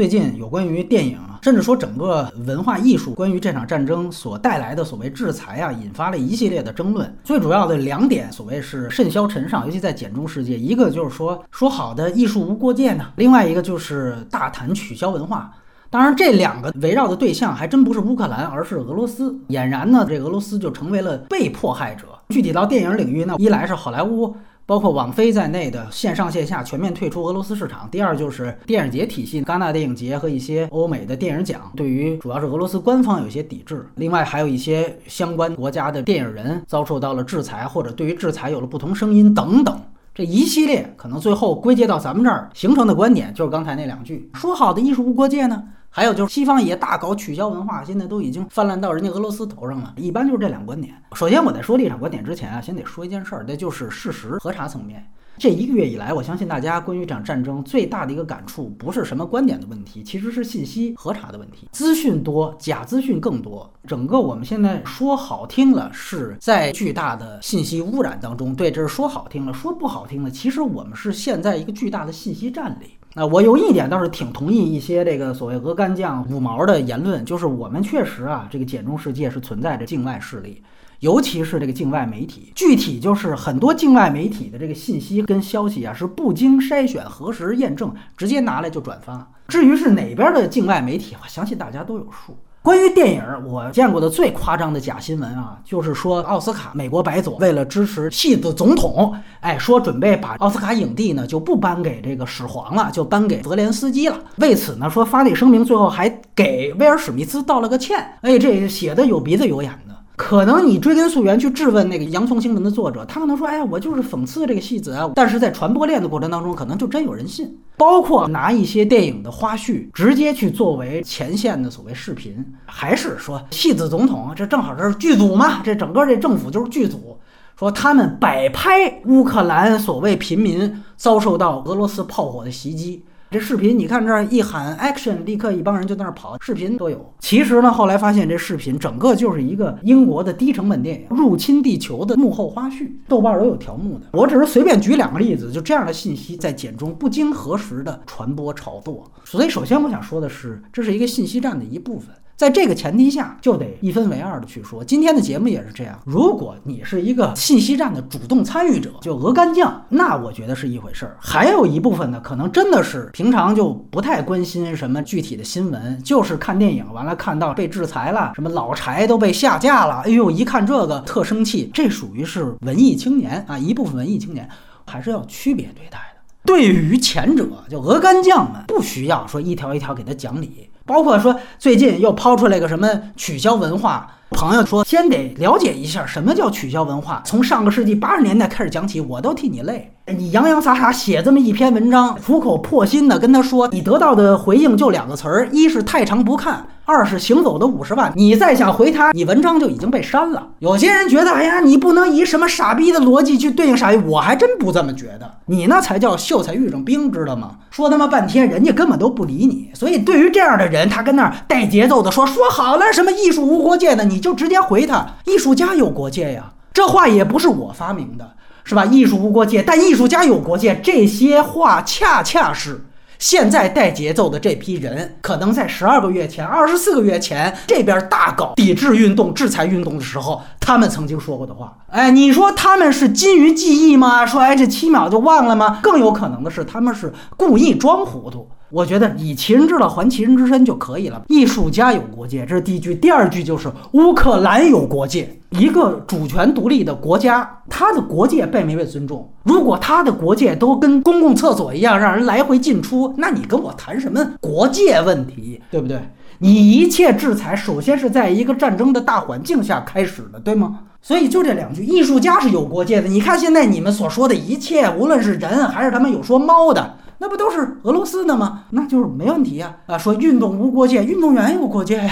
最近有关于电影啊，甚至说整个文化艺术，关于这场战争所带来的所谓制裁啊，引发了一系列的争论。最主要的两点，所谓是甚嚣尘上，尤其在简中世界，一个就是说说好的艺术无国界呢，另外一个就是大谈取消文化。当然，这两个围绕的对象还真不是乌克兰，而是俄罗斯。俨然呢，这俄罗斯就成为了被迫害者。具体到电影领域呢，一来是好莱坞。包括网飞在内的线上线下全面退出俄罗斯市场。第二就是电影节体系，戛纳电影节和一些欧美的电影奖对于主要是俄罗斯官方有些抵制。另外还有一些相关国家的电影人遭受到了制裁，或者对于制裁有了不同声音等等。这一系列可能最后归结到咱们这儿形成的观点，就是刚才那两句说好的艺术无国界呢？还有就是西方也大搞取消文化，现在都已经泛滥到人家俄罗斯头上了。一般就是这两观点。首先我在说立场观点之前啊，先得说一件事儿，那就是事实核查层面。这一个月以来，我相信大家关于这场战争最大的一个感触，不是什么观点的问题，其实是信息核查的问题。资讯多，假资讯更多。整个我们现在说好听了，是在巨大的信息污染当中。对，这是说好听了；说不好听了，其实我们是陷在一个巨大的信息战里。那我有一点倒是挺同意一些这个所谓鹅肝酱五毛的言论，就是我们确实啊，这个简中世界是存在着境外势力，尤其是这个境外媒体。具体就是很多境外媒体的这个信息跟消息啊，是不经筛选、核实、验证，直接拿来就转发。至于是哪边的境外媒体，我相信大家都有数。关于电影，我见过的最夸张的假新闻啊，就是说奥斯卡美国白左为了支持戏子总统，哎，说准备把奥斯卡影帝呢就不颁给这个始皇了，就颁给泽连斯基了。为此呢，说发那声明，最后还给威尔史密斯道了个歉。哎，这写的有鼻子有眼的。可能你追根溯源去质问那个洋葱新闻的作者，他可能说：“哎，我就是讽刺这个戏子啊。”但是在传播链的过程当中，可能就真有人信。包括拿一些电影的花絮直接去作为前线的所谓视频，还是说戏子总统，这正好这是剧组嘛？这整个这政府就是剧组，说他们摆拍乌克兰所谓平民遭受到俄罗斯炮火的袭击。这视频你看，这儿一喊 action，立刻一帮人就在那儿跑，视频都有。其实呢，后来发现这视频整个就是一个英国的低成本电影《入侵地球》的幕后花絮，豆瓣都有条目的。我只是随便举两个例子，就这样的信息在简中不经核实的传播炒作。所以，首先我想说的是，这是一个信息战的一部分。在这个前提下，就得一分为二的去说。今天的节目也是这样。如果你是一个信息战的主动参与者，就鹅干将，那我觉得是一回事儿。还有一部分呢，可能真的是平常就不太关心什么具体的新闻，就是看电影完了看到被制裁了，什么老柴都被下架了，哎呦，一看这个特生气。这属于是文艺青年啊，一部分文艺青年还是要区别对待的。对于前者，就鹅干将们，不需要说一条一条给他讲理。包括说最近又抛出来个什么取消文化，朋友说先得了解一下什么叫取消文化，从上个世纪八十年代开始讲起，我都替你累。你洋洋洒洒写这么一篇文章，苦口婆心的跟他说，你得到的回应就两个词儿，一是太长不看，二是行走的五十万。你再想回他，你文章就已经被删了。有些人觉得，哎呀，你不能以什么傻逼的逻辑去对应傻逼，我还真不这么觉得。你那才叫秀才遇上兵，知道吗？说他妈半天，人家根本都不理你。所以对于这样的人，他跟那儿带节奏的说说好了什么艺术无国界的，你就直接回他，艺术家有国界呀。这话也不是我发明的。是吧？艺术无国界，但艺术家有国界。这些话恰恰是现在带节奏的这批人，可能在十二个月前、二十四个月前，这边大搞抵制运动、制裁运动的时候，他们曾经说过的话。哎，你说他们是金鱼记忆吗？说哎，这七秒就忘了吗？更有可能的是，他们是故意装糊涂。我觉得以其人之道还其人之身就可以了。艺术家有国界，这是第一句。第二句就是乌克兰有国界。一个主权独立的国家，它的国界被没被尊重？如果它的国界都跟公共厕所一样，让人来回进出，那你跟我谈什么国界问题，对不对？你一切制裁，首先是在一个战争的大环境下开始的，对吗？所以就这两句，艺术家是有国界的。你看现在你们所说的一切，无论是人还是他们有说猫的。那不都是俄罗斯的吗？那就是没问题呀！啊，说运动无国界，运动员有国界呀！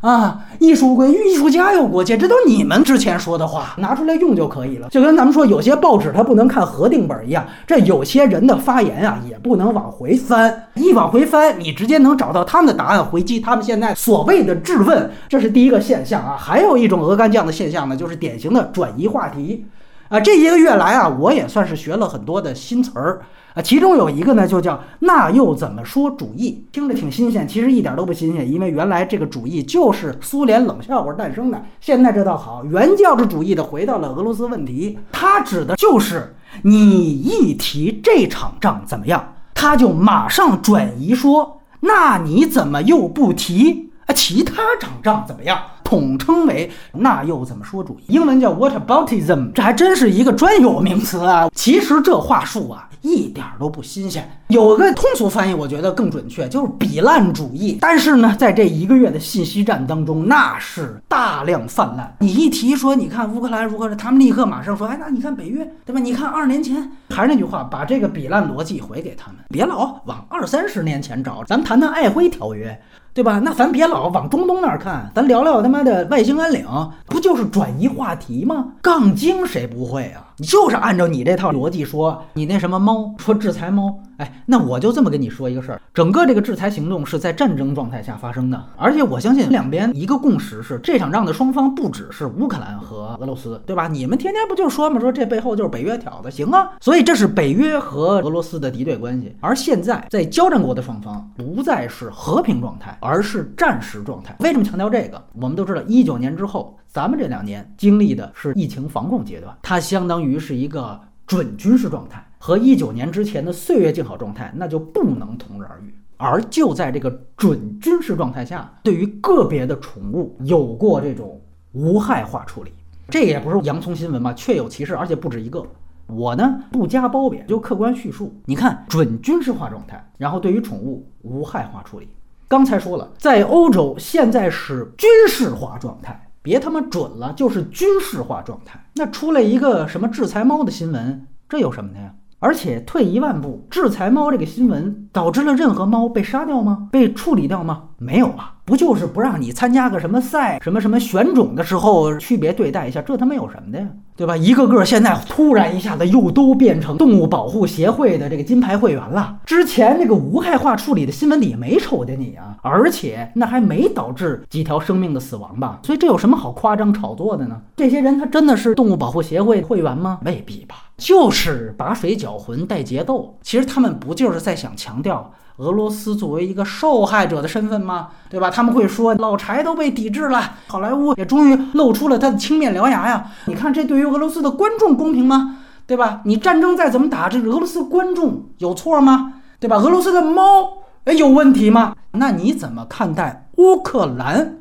啊，艺术归艺术家有国界，这都是你们之前说的话，拿出来用就可以了。就跟咱们说，有些报纸它不能看核定本一样，这有些人的发言啊，也不能往回翻。一往回翻，你直接能找到他们的答案，回击他们现在所谓的质问，这是第一个现象啊。还有一种鹅肝酱的现象呢，就是典型的转移话题。啊，这一个月来啊，我也算是学了很多的新词儿啊，其中有一个呢，就叫“那又怎么说”主义，听着挺新鲜，其实一点都不新鲜，因为原来这个主义就是苏联冷笑话诞生的。现在这倒好，原教旨主义的回到了俄罗斯问题，它指的就是你一提这场仗怎么样，他就马上转移说，那你怎么又不提啊？其他场仗怎么样？统称为那又怎么说主义？英文叫 whataboutism，这还真是一个专有名词啊。其实这话术啊一点都不新鲜，有个通俗翻译我觉得更准确，就是比烂主义。但是呢，在这一个月的信息战当中，那是大量泛滥。你一提说，你看乌克兰如何，他们立刻马上说，哎，那你看北约，对吧？你看二十年前，还是那句话，把这个比烂逻辑回给他们，别老往二三十年前找。咱们谈谈《爱辉条约》。对吧？那咱别老往中东那儿看，咱聊聊他妈的外星安岭，不就是转移话题吗？杠精谁不会啊？你就是按照你这套逻辑说，你那什么猫说制裁猫，哎，那我就这么跟你说一个事儿，整个这个制裁行动是在战争状态下发生的，而且我相信两边一个共识是，这场仗的双方不只是乌克兰和俄罗斯，对吧？你们天天不就说吗？说这背后就是北约挑的，行啊。所以这是北约和俄罗斯的敌对关系，而现在在交战国的双方不再是和平状态。而是战时状态。为什么强调这个？我们都知道，一九年之后，咱们这两年经历的是疫情防控阶段，它相当于是一个准军事状态，和一九年之前的岁月静好状态那就不能同日而语。而就在这个准军事状态下，对于个别的宠物有过这种无害化处理，这也不是洋葱新闻嘛，确有其事，而且不止一个。我呢不加褒贬，就客观叙述。你看，准军事化状态，然后对于宠物无害化处理。刚才说了，在欧洲现在是军事化状态，别他妈准了，就是军事化状态。那出来一个什么制裁猫的新闻，这有什么的呀？而且退一万步，制裁猫这个新闻导致了任何猫被杀掉吗？被处理掉吗？没有啊。不就是不让你参加个什么赛，什么什么选种的时候区别对待一下，这他妈有什么的呀？对吧？一个个现在突然一下子又都变成动物保护协会的这个金牌会员了。之前那个无害化处理的新闻里没瞅见你啊，而且那还没导致几条生命的死亡吧？所以这有什么好夸张炒作的呢？这些人他真的是动物保护协会会员吗？未必吧，就是把水搅浑带节奏。其实他们不就是在想强调？俄罗斯作为一个受害者的身份吗？对吧？他们会说老柴都被抵制了，好莱坞也终于露出了他的青面獠牙呀！你看这对于俄罗斯的观众公平吗？对吧？你战争再怎么打，这俄罗斯观众有错吗？对吧？俄罗斯的猫哎有问题吗？那你怎么看待乌克兰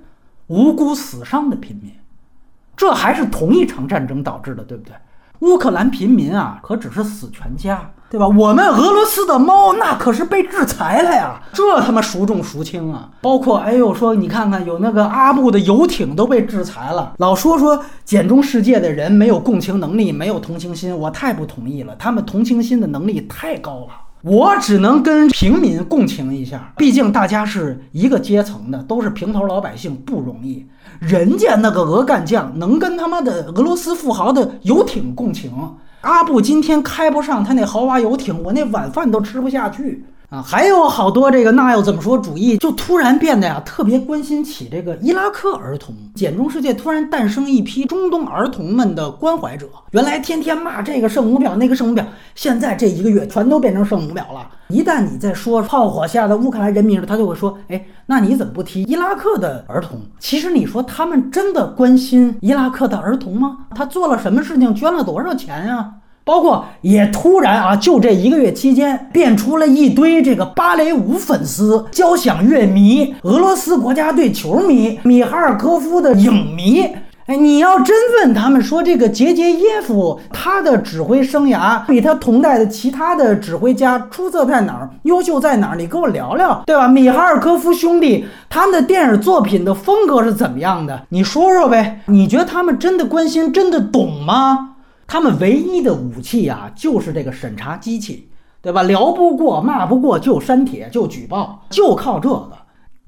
无辜死伤的平民？这还是同一场战争导致的，对不对？乌克兰平民啊，可只是死全家。对吧？我们俄罗斯的猫那可是被制裁了呀，这他妈孰重孰轻啊？包括哎呦，说你看看，有那个阿布的游艇都被制裁了。老说说简中世界的人没有共情能力，没有同情心，我太不同意了。他们同情心的能力太高了，我只能跟平民共情一下，毕竟大家是一个阶层的，都是平头老百姓，不容易。人家那个俄干将能跟他妈的俄罗斯富豪的游艇共情。阿布今天开不上他那豪华游艇，我那晚饭都吃不下去。啊，还有好多这个那又怎么说主义，就突然变得呀特别关心起这个伊拉克儿童。简中世界突然诞生一批中东儿童们的关怀者。原来天天骂这个圣母婊那个圣母婊，现在这一个月全都变成圣母婊了。一旦你在说炮火下的乌克兰人民，他就会说：哎，那你怎么不提伊拉克的儿童？其实你说他们真的关心伊拉克的儿童吗？他做了什么事情？捐了多少钱呀？包括也突然啊，就这一个月期间，变出了一堆这个芭蕾舞粉丝、交响乐迷、俄罗斯国家队球迷、米哈尔科夫的影迷。哎，你要真问他们说这个杰杰耶夫他的指挥生涯比他同代的其他的指挥家出色在哪儿、优秀在哪儿？你跟我聊聊，对吧？米哈尔科夫兄弟他们的电影作品的风格是怎么样的？你说说呗？你觉得他们真的关心、真的懂吗？他们唯一的武器啊，就是这个审查机器，对吧？聊不过、骂不过就删帖、就举报，就靠这个。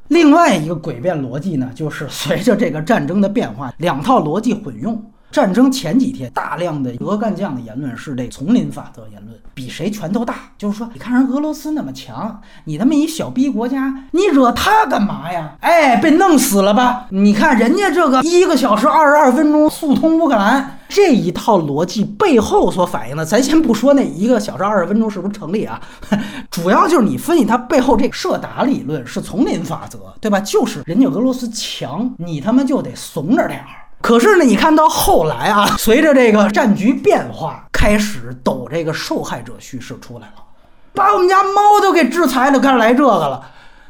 另外一个诡辩逻辑呢，就是随着这个战争的变化，两套逻辑混用。战争前几天，大量的俄干将的言论是这丛林法则言论，比谁拳头大。就是说，你看人俄罗斯那么强，你他妈一小逼国家，你惹他干嘛呀？哎，被弄死了吧？你看人家这个一个小时二十二分钟速通乌克兰。这一套逻辑背后所反映的，咱先不说那一个小时二十分钟是不是成立啊，主要就是你分析它背后这个射打理论是丛林法则，对吧？就是人家俄罗斯强，你他妈就得怂着点儿。可是呢，你看到后来啊，随着这个战局变化，开始抖这个受害者叙事出来了，把我们家猫都给制裁了，开始来这个了。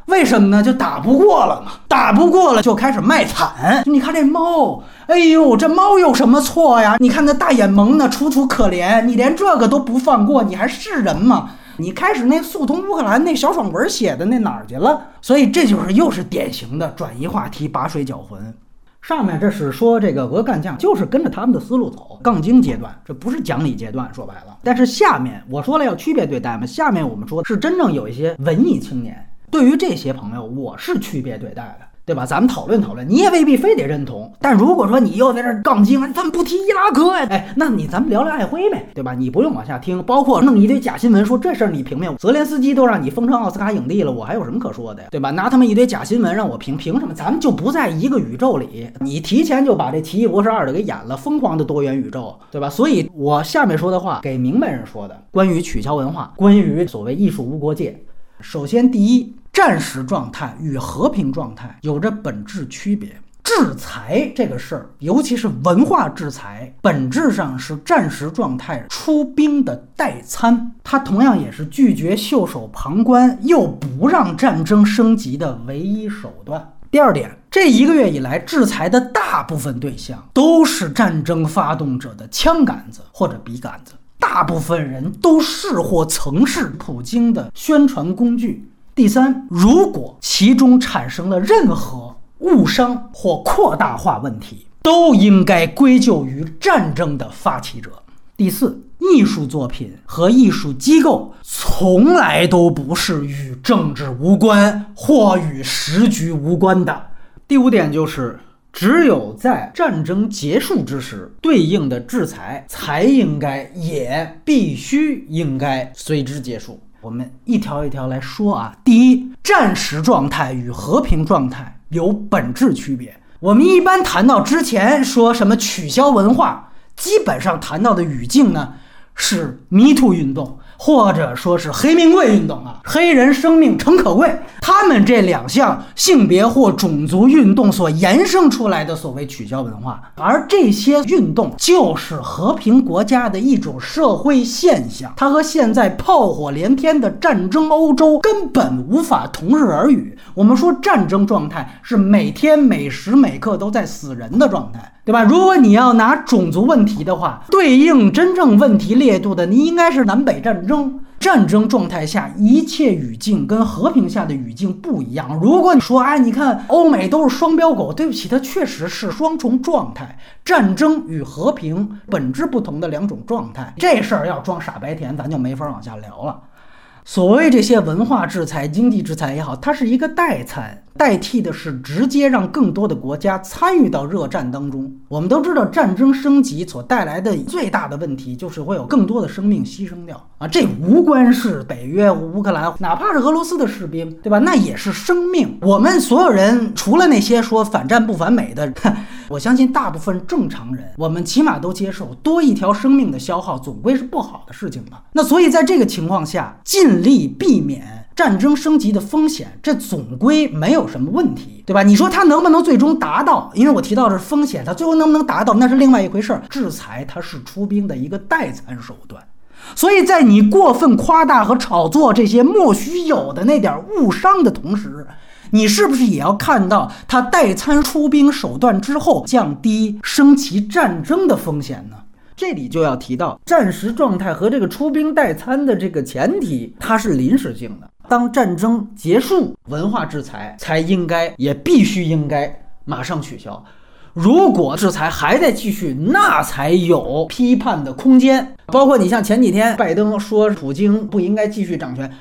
为什么呢？就打不过了嘛，打不过了就开始卖惨。你看这猫，哎呦，这猫有什么错呀？你看那大眼萌的，楚楚可怜，你连这个都不放过，你还是人吗？你开始那速通乌克兰那小爽文写的那哪儿去了？所以这就是又是典型的转移话题、拔水搅浑。上面这是说这个俄干将就是跟着他们的思路走，杠精阶段，这不是讲理阶段。说白了，但是下面我说了要区别对待嘛，下面我们说是真正有一些文艺青年。对于这些朋友，我是区别对待的，对吧？咱们讨论讨论，你也未必非得认同。但如果说你又在这杠精，咱们不提伊拉克呀？哎，那你咱们聊聊爱辉呗，对吧？你不用往下听，包括弄一堆假新闻说这事儿你评评，泽连斯基都让你封成奥斯卡影帝了，我还有什么可说的呀？对吧？拿他们一堆假新闻让我评，凭什么？咱们就不在一个宇宙里，你提前就把这《奇异博士二》的给演了，疯狂的多元宇宙，对吧？所以我下面说的话给明白人说的，关于取消文化，关于所谓艺术无国界。首先，第一。战时状态与和平状态有着本质区别。制裁这个事儿，尤其是文化制裁，本质上是战时状态出兵的代餐，它同样也是拒绝袖手旁观又不让战争升级的唯一手段。第二点，这一个月以来，制裁的大部分对象都是战争发动者的枪杆子或者笔杆子，大部分人都是或曾是普京的宣传工具。第三，如果其中产生了任何误伤或扩大化问题，都应该归咎于战争的发起者。第四，艺术作品和艺术机构从来都不是与政治无关或与时局无关的。第五点就是，只有在战争结束之时，对应的制裁才应该也必须应该随之结束。我们一条一条来说啊。第一，战时状态与和平状态有本质区别。我们一般谈到之前说什么取消文化，基本上谈到的语境呢是迷途运动。或者说是黑命贵运动啊，黑人生命诚可贵。他们这两项性别或种族运动所延伸出来的所谓取消文化，而这些运动就是和平国家的一种社会现象，它和现在炮火连天的战争欧洲根本无法同日而语。我们说战争状态是每天每时每刻都在死人的状态。对吧？如果你要拿种族问题的话，对应真正问题烈度的，你应该是南北战争。战争状态下一切语境跟和平下的语境不一样。如果你说，哎，你看欧美都是双标狗，对不起，它确实是双重状态，战争与和平本质不同的两种状态。这事儿要装傻白甜，咱就没法往下聊了。所谓这些文化制裁、经济制裁也好，它是一个代餐，代替的是直接让更多的国家参与到热战当中。我们都知道，战争升级所带来的最大的问题就是会有更多的生命牺牲掉啊！这无关是北约、乌克兰，哪怕是俄罗斯的士兵，对吧？那也是生命。我们所有人，除了那些说反战不反美的，我相信大部分正常人，我们起码都接受多一条生命的消耗，总归是不好的事情吧？那所以在这个情况下，尽力避免。战争升级的风险，这总归没有什么问题，对吧？你说它能不能最终达到？因为我提到的是风险，它最后能不能达到，那是另外一回事儿。制裁它是出兵的一个代餐手段，所以在你过分夸大和炒作这些莫须有的那点误伤的同时，你是不是也要看到他代餐出兵手段之后降低升级战争的风险呢？这里就要提到战时状态和这个出兵代餐的这个前提，它是临时性的。当战争结束，文化制裁才应该也必须应该马上取消。如果制裁还在继续，那才有批判的空间。包括你像前几天拜登说普京不应该继续掌权。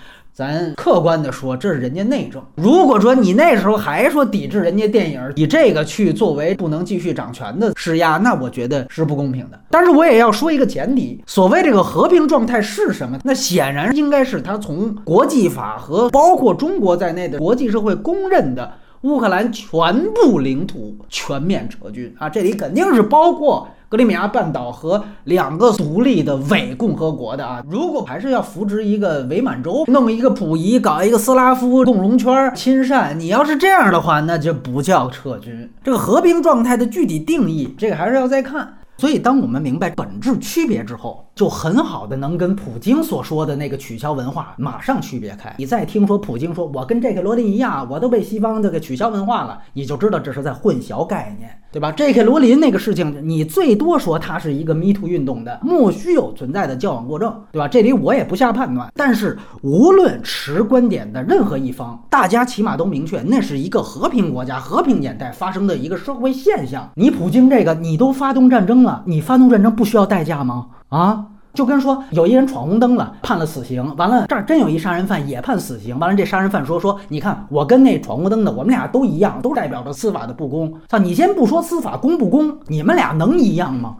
咱客观的说，这是人家内政。如果说你那时候还说抵制人家电影，以这个去作为不能继续掌权的施压，那我觉得是不公平的。但是我也要说一个前提，所谓这个和平状态是什么？那显然应该是他从国际法和包括中国在内的国际社会公认的乌克兰全部领土全面撤军啊！这里肯定是包括格里米亚半岛和两个独立的伪共和国的啊！如果还是要扶植一个伪满洲，弄一个溥仪，搞一个斯拉夫共荣圈，亲善，你要是这样的话，那就不叫撤军。这个和平状态的具体定义，这个还是要再看。所以，当我们明白本质区别之后，就很好的能跟普京所说的那个取消文化马上区别开。你再听说普京说我跟这个罗琳一样，我都被西方这个取消文化了，你就知道这是在混淆概念，对吧？这个罗琳那个事情，你最多说它是一个 Me Too 运动的莫须有存在的交往过正，对吧？这里我也不下判断。但是无论持观点的任何一方，大家起码都明确，那是一个和平国家、和平年代发生的一个社会现象。你普京这个，你都发动战争了。你发动战争不需要代价吗？啊，就跟说有一人闯红灯了，判了死刑，完了这儿真有一杀人犯也判死刑，完了这杀人犯说说，你看我跟那闯红灯的，我们俩都一样，都代表着司法的不公。操，你先不说司法公不公，你们俩能一样吗？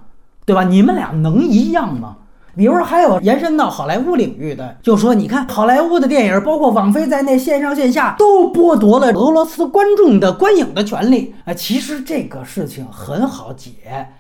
对吧？你们俩能一样吗？比如，还有延伸到好莱坞领域的，就说你看好莱坞的电影，包括网飞在内，线上线下都剥夺了俄罗斯观众的观影的权利。啊，其实这个事情很好解，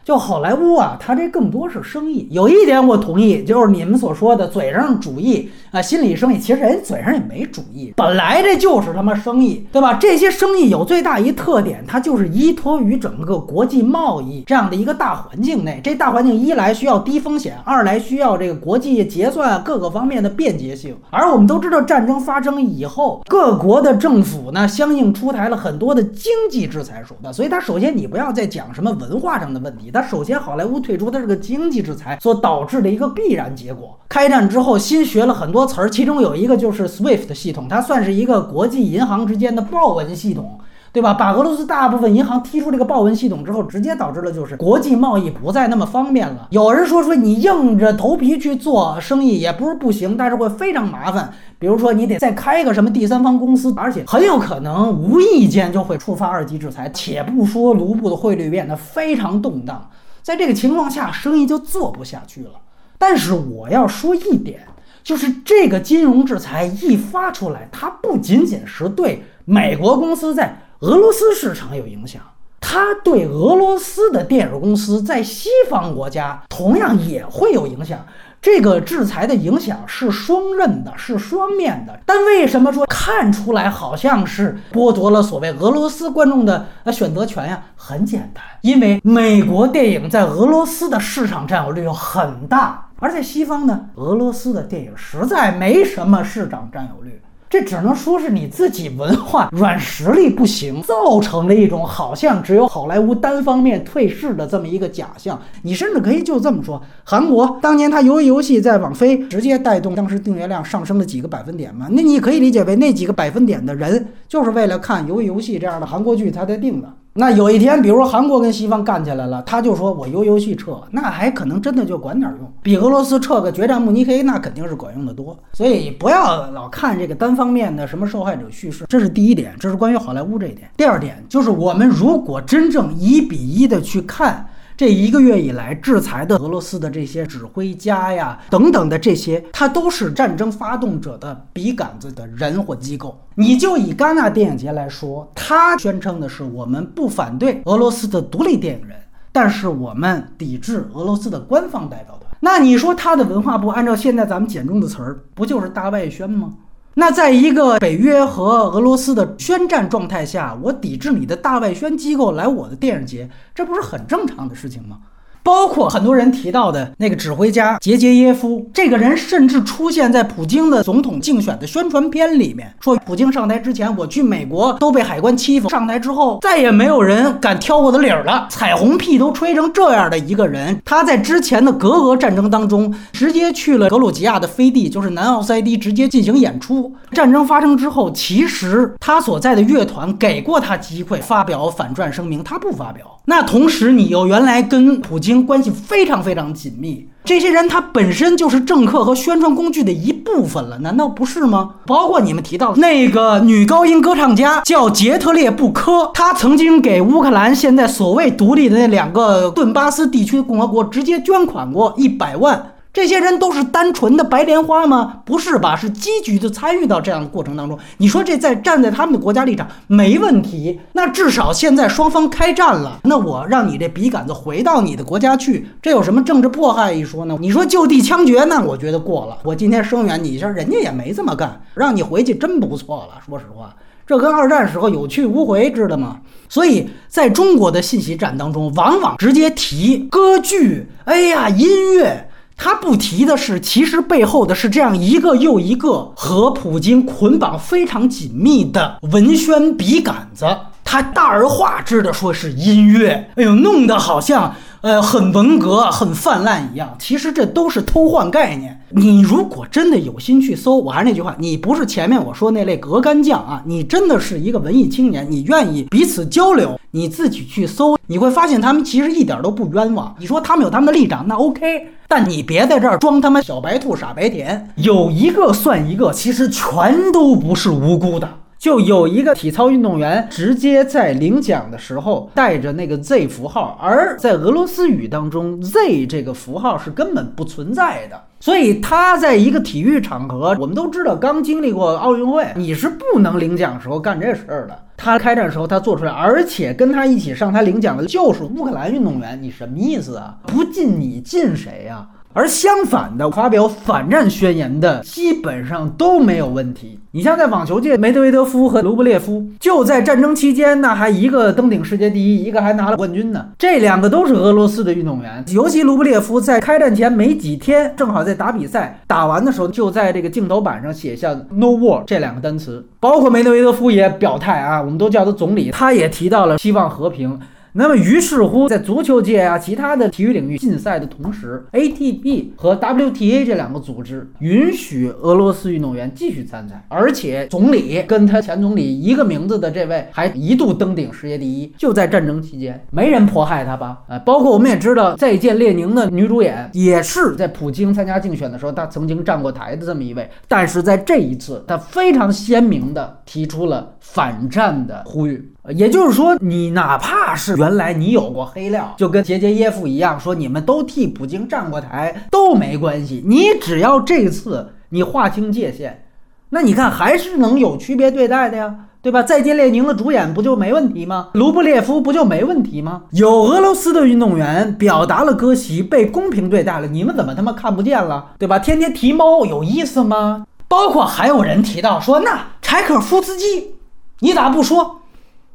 就好莱坞啊，它这更多是生意。有一点我同意，就是你们所说的嘴上主义啊，心理生意，其实人嘴上也没主意，本来这就是他妈生意，对吧？这些生意有最大一特点，它就是依托于整个国际贸易这样的一个大环境内。这大环境一来需要低风险，二来需要这个国际结算各个方面的便捷性，而我们都知道，战争发生以后，各国的政府呢，相应出台了很多的经济制裁手段。所以，它首先你不要再讲什么文化上的问题，它首先好莱坞退出，它是个经济制裁所导致的一个必然结果。开战之后，新学了很多词儿，其中有一个就是 SWIFT 系统，它算是一个国际银行之间的报文系统。对吧？把俄罗斯大部分银行踢出这个报文系统之后，直接导致了就是国际贸易不再那么方便了。有人说说你硬着头皮去做生意也不是不行，但是会非常麻烦。比如说你得再开一个什么第三方公司，而且很有可能无意间就会触发二级制裁。且不说卢布的汇率变得非常动荡，在这个情况下，生意就做不下去了。但是我要说一点，就是这个金融制裁一发出来，它不仅仅是对美国公司在俄罗斯市场有影响，它对俄罗斯的电影公司在西方国家同样也会有影响。这个制裁的影响是双刃的，是双面的。但为什么说看出来好像是剥夺了所谓俄罗斯观众的呃选择权呀？很简单，因为美国电影在俄罗斯的市场占有率很大，而在西方呢，俄罗斯的电影实在没什么市场占有率。这只能说是你自己文化软实力不行，造成了一种好像只有好莱坞单方面退市的这么一个假象。你甚至可以就这么说，韩国当年它鱿鱼游戏在网飞直接带动当时订阅量上升了几个百分点嘛？那你可以理解为那几个百分点的人就是为了看鱿鱼游戏这样的韩国剧才在订的。那有一天，比如说韩国跟西方干起来了，他就说我游游戏撤，那还可能真的就管点用，比俄罗斯撤个决战慕尼黑那肯定是管用的多。所以不要老看这个单方面的什么受害者叙事，这是第一点，这是关于好莱坞这一点。第二点就是我们如果真正一比一的去看。这一个月以来，制裁的俄罗斯的这些指挥家呀，等等的这些，他都是战争发动者的笔杆子的人或机构。你就以戛纳电影节来说，他宣称的是我们不反对俄罗斯的独立电影人，但是我们抵制俄罗斯的官方代表团。那你说他的文化部按照现在咱们简中的词儿，不就是大外宣吗？那在一个北约和俄罗斯的宣战状态下，我抵制你的大外宣机构来我的电影节，这不是很正常的事情吗？包括很多人提到的那个指挥家杰杰耶夫，这个人甚至出现在普京的总统竞选的宣传片里面，说普京上台之前，我去美国都被海关欺负，上台之后再也没有人敢挑我的理儿了，彩虹屁都吹成这样的一个人，他在之前的格俄战争当中，直接去了格鲁吉亚的飞地，就是南奥塞梯，直接进行演出。战争发生之后，其实他所在的乐团给过他机会发表反战声明，他不发表。那同时，你又原来跟普京关系非常非常紧密，这些人他本身就是政客和宣传工具的一部分了，难道不是吗？包括你们提到那个女高音歌唱家叫杰特列布科，她曾经给乌克兰现在所谓独立的那两个顿巴斯地区共和国直接捐款过一百万。这些人都是单纯的白莲花吗？不是吧，是积极的参与到这样的过程当中。你说这在站在他们的国家立场没问题，那至少现在双方开战了，那我让你这笔杆子回到你的国家去，这有什么政治迫害一说呢？你说就地枪决，那我觉得过了。我今天声援你一下，人家也没这么干，让你回去真不错了。说实话，这跟二战时候有去无回，知道吗？所以在中国的信息战当中，往往直接提歌剧，哎呀，音乐。他不提的是，其实背后的是这样一个又一个和普京捆绑非常紧密的文宣笔杆子。他大而化之的说是音乐，哎呦，弄得好像呃很文革、很泛滥一样。其实这都是偷换概念。你如果真的有心去搜，我还是那句话，你不是前面我说那类革干将啊，你真的是一个文艺青年，你愿意彼此交流，你自己去搜，你会发现他们其实一点都不冤枉。你说他们有他们的立场，那 OK，但你别在这儿装他妈小白兔傻白甜，有一个算一个，其实全都不是无辜的。就有一个体操运动员直接在领奖的时候带着那个 Z 符号，而在俄罗斯语当中，Z 这个符号是根本不存在的。所以他在一个体育场合，我们都知道，刚经历过奥运会，你是不能领奖时候干这事儿的。他开战时候他做出来，而且跟他一起上台领奖的就是乌克兰运动员，你什么意思啊？不进你进谁呀？而相反的，发表反战宣言的基本上都没有问题。你像在网球界，梅德韦德夫和卢布列夫就在战争期间，那还一个登顶世界第一，一个还拿了冠军呢。这两个都是俄罗斯的运动员，尤其卢布列夫在开战前没几天，正好在打比赛，打完的时候就在这个镜头板上写下 “no war” 这两个单词。包括梅德韦德夫也表态啊，我们都叫他总理，他也提到了希望和平。那么，于是乎，在足球界啊，其他的体育领域禁赛的同时，ATP 和 WTA 这两个组织允许俄罗斯运动员继续参赛，而且总理跟他前总理一个名字的这位还一度登顶世界第一，就在战争期间，没人迫害他吧？啊，包括我们也知道，《再见列宁》的女主演也是在普京参加竞选的时候，她曾经站过台的这么一位，但是在这一次，她非常鲜明地提出了反战的呼吁。也就是说，你哪怕是原来你有过黑料，就跟杰杰耶夫一样，说你们都替普京站过台都没关系。你只要这次你划清界限，那你看还是能有区别对待的呀，对吧？再见列宁的主演不就没问题吗？卢布列夫不就没问题吗？有俄罗斯的运动员表达了割席，被公平对待了，你们怎么他妈看不见了，对吧？天天提猫有意思吗？包括还有人提到说，那柴可夫斯基，你咋不说？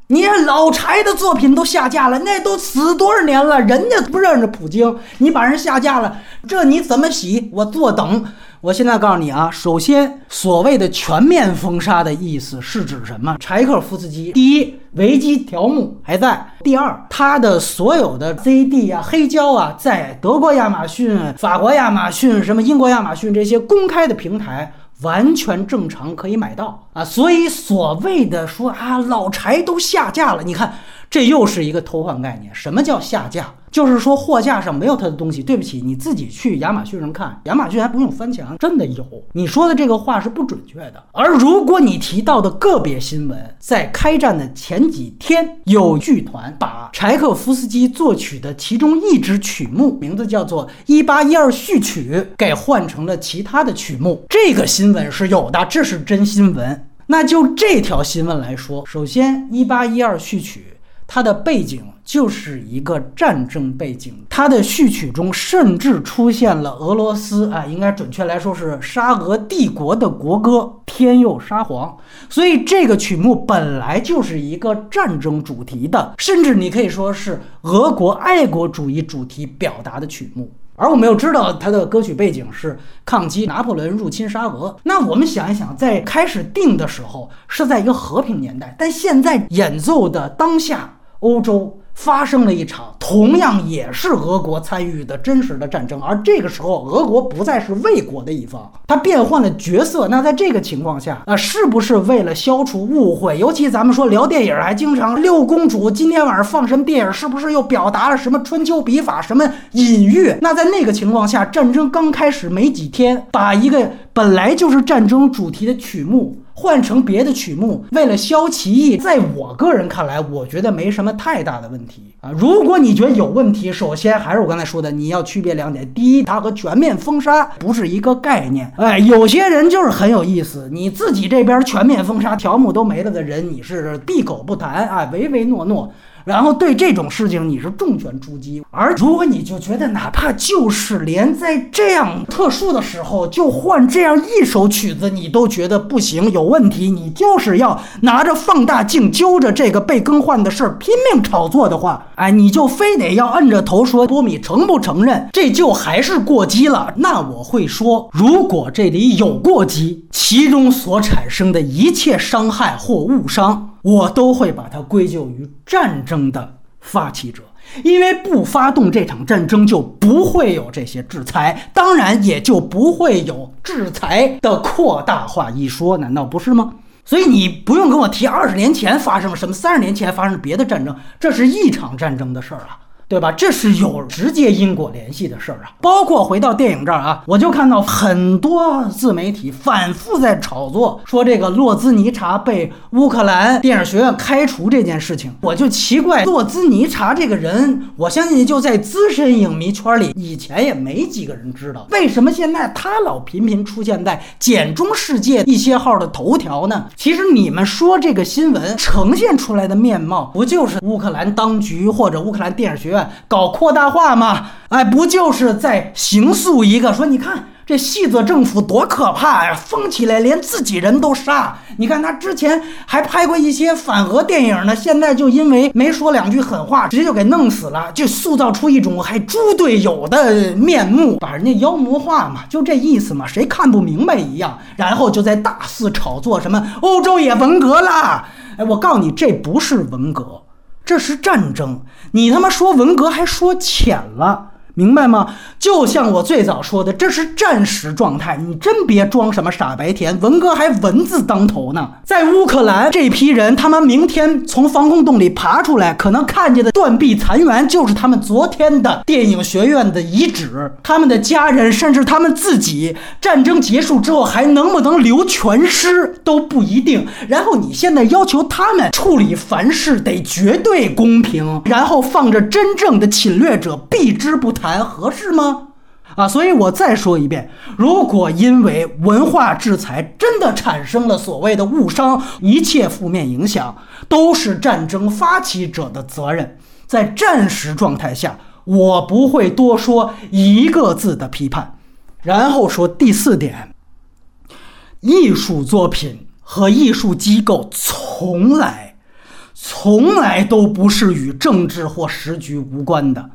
你老柴的作品都下架了，那都死多少年了，人家不认识普京，你把人下架了，这你怎么洗？我坐等。我现在告诉你啊，首先，所谓的全面封杀的意思是指什么？柴可夫斯基，第一，维基条目还在；第二，他的所有的 CD 啊、黑胶啊，在德国亚马逊、法国亚马逊、什么英国亚马逊这些公开的平台。完全正常可以买到啊，所以所谓的说啊，老柴都下架了，你看。这又是一个偷换概念。什么叫下架？就是说货架上没有他的东西。对不起，你自己去亚马逊上看，亚马逊还不用翻墙，真的有。你说的这个话是不准确的。而如果你提到的个别新闻，在开战的前几天，有剧团把柴可夫斯基作曲的其中一支曲目，名字叫做《一八一二序曲》，给换成了其他的曲目。这个新闻是有的，这是真新闻。那就这条新闻来说，首先《一八一二序曲》。它的背景就是一个战争背景，它的序曲中甚至出现了俄罗斯啊，应该准确来说是沙俄帝国的国歌《天佑沙皇》，所以这个曲目本来就是一个战争主题的，甚至你可以说是俄国爱国主义主题表达的曲目。而我们又知道它的歌曲背景是抗击拿破仑入侵沙俄，那我们想一想，在开始定的时候是在一个和平年代，但现在演奏的当下。欧洲发生了一场同样也是俄国参与的真实的战争，而这个时候俄国不再是卫国的一方，它变换了角色。那在这个情况下，啊，是不是为了消除误会？尤其咱们说聊电影，还经常六公主今天晚上放什么电影，是不是又表达了什么春秋笔法、什么隐喻？那在那个情况下，战争刚开始没几天，把一个本来就是战争主题的曲目。换成别的曲目，为了消歧义，在我个人看来，我觉得没什么太大的问题啊。如果你觉得有问题，首先还是我刚才说的，你要区别两点：第一，它和全面封杀不是一个概念。哎，有些人就是很有意思，你自己这边全面封杀，条目都没了的人，你是闭口不谈啊，唯唯诺诺。然后对这种事情你是重拳出击，而如果你就觉得哪怕就是连在这样特殊的时候就换这样一首曲子你都觉得不行有问题，你就是要拿着放大镜揪着这个被更换的事儿拼命炒作的话，哎，你就非得要摁着头说波米承不承认，这就还是过激了。那我会说，如果这里有过激，其中所产生的一切伤害或误伤。我都会把它归咎于战争的发起者，因为不发动这场战争就不会有这些制裁，当然也就不会有制裁的扩大化一说，难道不是吗？所以你不用跟我提二十年前发生了什么，三十年前发生别的战争，这是一场战争的事儿啊。对吧？这是有直接因果联系的事儿啊！包括回到电影这儿啊，我就看到很多自媒体反复在炒作，说这个洛兹尼查被乌克兰电影学院开除这件事情。我就奇怪，洛兹尼查这个人，我相信就在资深影迷圈里，以前也没几个人知道，为什么现在他老频频出现在简中世界一些号的头条呢？其实你们说这个新闻呈现出来的面貌，不就是乌克兰当局或者乌克兰电影学院？搞扩大化嘛？哎，不就是在形塑一个说，你看这细泽政府多可怕呀，疯起来连自己人都杀。你看他之前还拍过一些反俄电影呢，现在就因为没说两句狠话，直接就给弄死了，就塑造出一种还猪队友的面目，把人家妖魔化嘛，就这意思嘛，谁看不明白一样，然后就在大肆炒作什么欧洲也文革啦。哎，我告诉你，这不是文革。这是战争，你他妈说文革还说浅了。明白吗？就像我最早说的，这是战时状态，你真别装什么傻白甜。文哥还文字当头呢，在乌克兰这批人，他们明天从防空洞里爬出来，可能看见的断壁残垣就是他们昨天的电影学院的遗址，他们的家人，甚至他们自己，战争结束之后还能不能留全尸都不一定。然后你现在要求他们处理凡事得绝对公平，然后放着真正的侵略者避之不谈。还合适吗？啊，所以我再说一遍，如果因为文化制裁真的产生了所谓的误伤，一切负面影响都是战争发起者的责任。在战时状态下，我不会多说一个字的批判。然后说第四点，艺术作品和艺术机构从来、从来都不是与政治或时局无关的。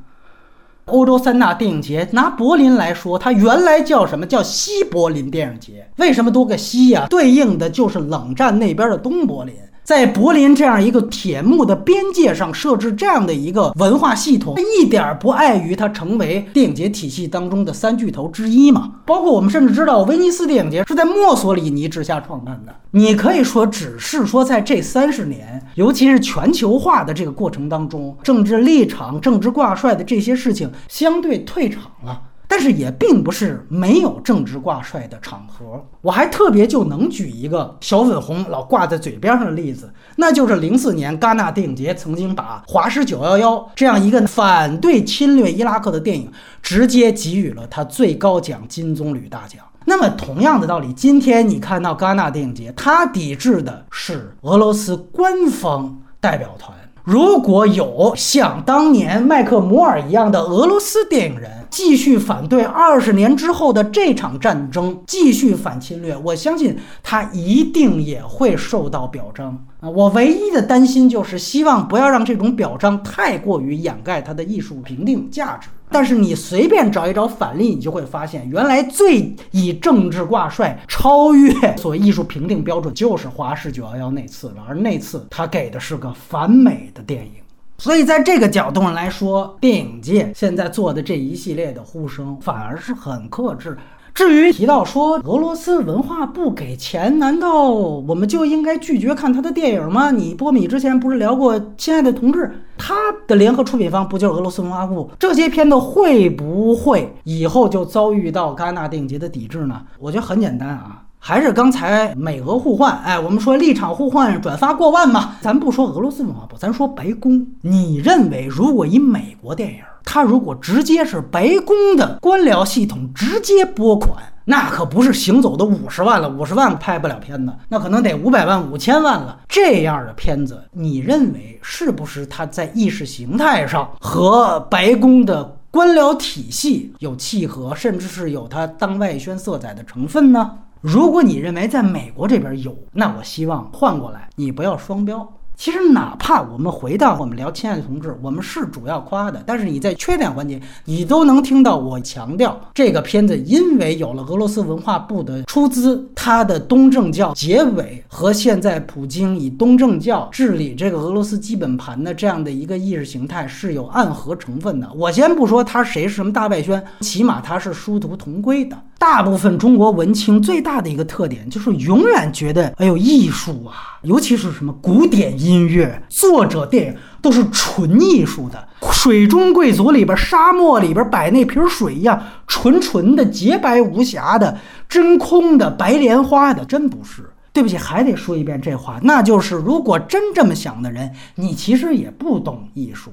欧洲三大电影节，拿柏林来说，它原来叫什么？叫西柏林电影节。为什么多个西呀？对应的就是冷战那边的东柏林。在柏林这样一个铁幕的边界上设置这样的一个文化系统，一点不碍于它成为电影节体系当中的三巨头之一嘛？包括我们甚至知道，威尼斯电影节是在墨索里尼之下创办的。你可以说，只是说在这三十年，尤其是全球化的这个过程当中，政治立场、政治挂帅的这些事情相对退场了。但是也并不是没有政治挂帅的场合，我还特别就能举一个小粉红老挂在嘴边上的例子，那就是零四年戛纳电影节曾经把《华师九幺幺》这样一个反对侵略伊拉克的电影，直接给予了他最高奖金棕榈大奖。那么同样的道理，今天你看到戛纳电影节，它抵制的是俄罗斯官方代表团。如果有像当年麦克摩尔一样的俄罗斯电影人，继续反对二十年之后的这场战争，继续反侵略。我相信他一定也会受到表彰啊！我唯一的担心就是希望不要让这种表彰太过于掩盖他的艺术评定价值。但是你随便找一找反例，你就会发现，原来最以政治挂帅、超越所谓艺术评定标准，就是华氏九幺幺那次了。而那次他给的是个反美的电影。所以，在这个角度上来说，电影界现在做的这一系列的呼声反而是很克制。至于提到说俄罗斯文化不给钱，难道我们就应该拒绝看他的电影吗？你波米之前不是聊过《亲爱的同志》，他的联合出品方不就是俄罗斯文化部？这些片子会不会以后就遭遇到戛纳电影节的抵制呢？我觉得很简单啊。还是刚才美俄互换，哎，我们说立场互换，转发过万嘛。咱不说俄罗斯文化部，咱说白宫。你认为，如果以美国电影，它如果直接是白宫的官僚系统直接拨款，那可不是行走的五十万了，五十万拍不了片子，那可能得五百万、五千万了。这样的片子，你认为是不是它在意识形态上和白宫的官僚体系有契合，甚至是有它当外宣色彩的成分呢？如果你认为在美国这边有，那我希望换过来，你不要双标。其实，哪怕我们回到我们聊《亲爱的同志》，我们是主要夸的，但是你在缺点环节，你都能听到我强调这个片子，因为有了俄罗斯文化部的出资，它的东正教结尾和现在普京以东正教治理这个俄罗斯基本盘的这样的一个意识形态是有暗合成分的。我先不说他谁是什么大外宣，起码他是殊途同归的。大部分中国文青最大的一个特点就是永远觉得，哎呦，艺术啊，尤其是什么古典音乐、作者电影，都是纯艺术的。水中贵族里边，沙漠里边摆那瓶水一样，纯纯的、洁白无瑕的、真空的、白莲花的，真不是。对不起，还得说一遍这话，那就是如果真这么想的人，你其实也不懂艺术。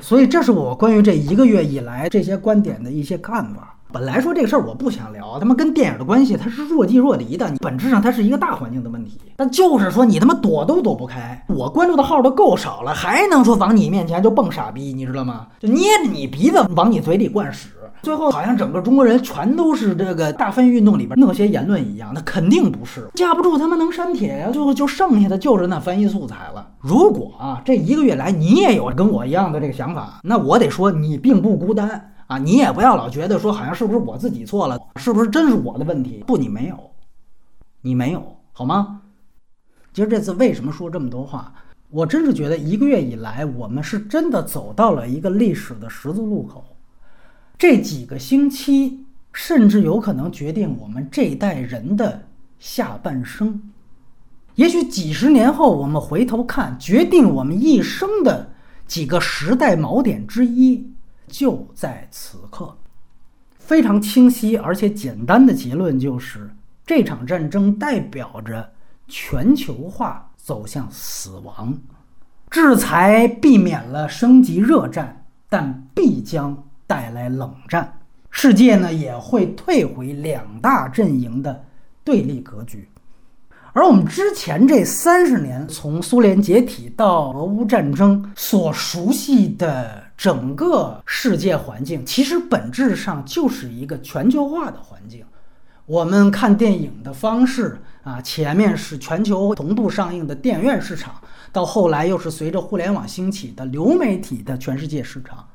所以，这是我关于这一个月以来这些观点的一些看法。本来说这个事儿我不想聊，他妈跟电影的关系它是若即若离的，本质上它是一个大环境的问题。但就是说你他妈躲都躲不开，我关注的号都够少了，还能说往你面前就蹦傻逼，你知道吗？就捏着你鼻子往你嘴里灌屎，最后好像整个中国人全都是这个大翻译运动里边那些言论一样，那肯定不是，架不住他妈能删帖呀，最后就剩下的就是那翻译素材了。如果啊这一个月来你也有跟我一样的这个想法，那我得说你并不孤单。啊，你也不要老觉得说好像是不是我自己错了，是不是真是我的问题？不，你没有，你没有，好吗？其实这次为什么说这么多话？我真是觉得一个月以来，我们是真的走到了一个历史的十字路口。这几个星期，甚至有可能决定我们这一代人的下半生。也许几十年后，我们回头看，决定我们一生的几个时代锚点之一。就在此刻，非常清晰而且简单的结论就是：这场战争代表着全球化走向死亡。制裁避免了升级热战，但必将带来冷战。世界呢也会退回两大阵营的对立格局。而我们之前这三十年，从苏联解体到俄乌战争所熟悉的。整个世界环境其实本质上就是一个全球化的环境。我们看电影的方式啊，前面是全球同步上映的电影院市场，到后来又是随着互联网兴起的流媒体的全世界市场。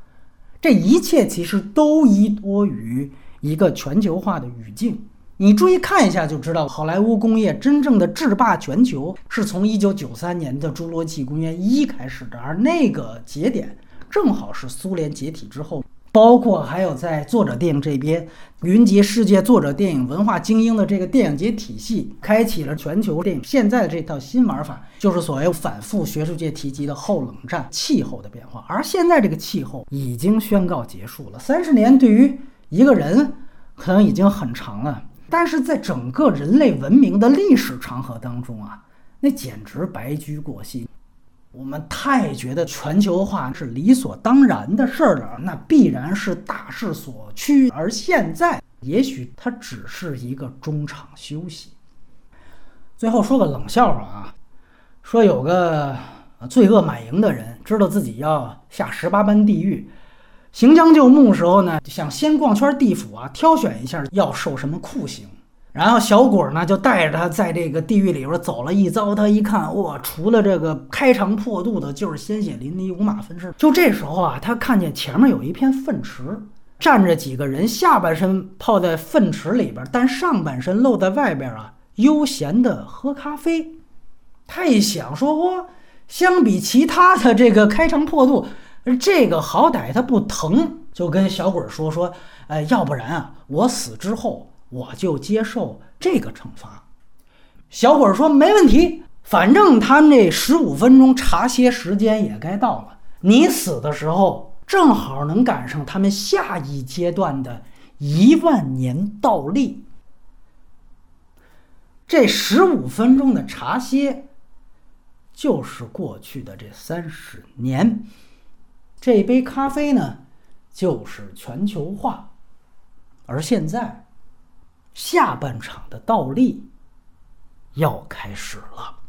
这一切其实都依托于一个全球化的语境。你注意看一下就知道，好莱坞工业真正的制霸全球是从1993年的《侏罗纪公园一》开始的，而那个节点。正好是苏联解体之后，包括还有在作者电影这边，云集世界作者电影文化精英的这个电影节体系，开启了全球电影现在的这套新玩法，就是所谓反复学术界提及的后冷战气候的变化。而现在这个气候已经宣告结束了。三十年对于一个人可能已经很长了，但是在整个人类文明的历史长河当中啊，那简直白驹过隙。我们太觉得全球化是理所当然的事儿了，那必然是大势所趋。而现在，也许它只是一个中场休息。最后说个冷笑话啊，说有个罪恶满盈的人，知道自己要下十八般地狱，行将就木时候呢，想先逛圈地府啊，挑选一下要受什么酷刑。然后小鬼呢就带着他在这个地狱里边走了一遭，他一看，哇，除了这个开肠破肚的，就是鲜血淋漓、五马分尸。就这时候啊，他看见前面有一片粪池，站着几个人，下半身泡在粪池里边，但上半身露在外边啊，悠闲的喝咖啡。他一想说，哇，相比其他的这个开肠破肚，这个好歹他不疼，就跟小鬼说说，呃，要不然啊，我死之后。我就接受这个惩罚。小伙儿说：“没问题，反正他们这十五分钟茶歇时间也该到了。你死的时候正好能赶上他们下一阶段的一万年倒立。这十五分钟的茶歇，就是过去的这三十年。这杯咖啡呢，就是全球化，而现在。”下半场的倒立要开始了。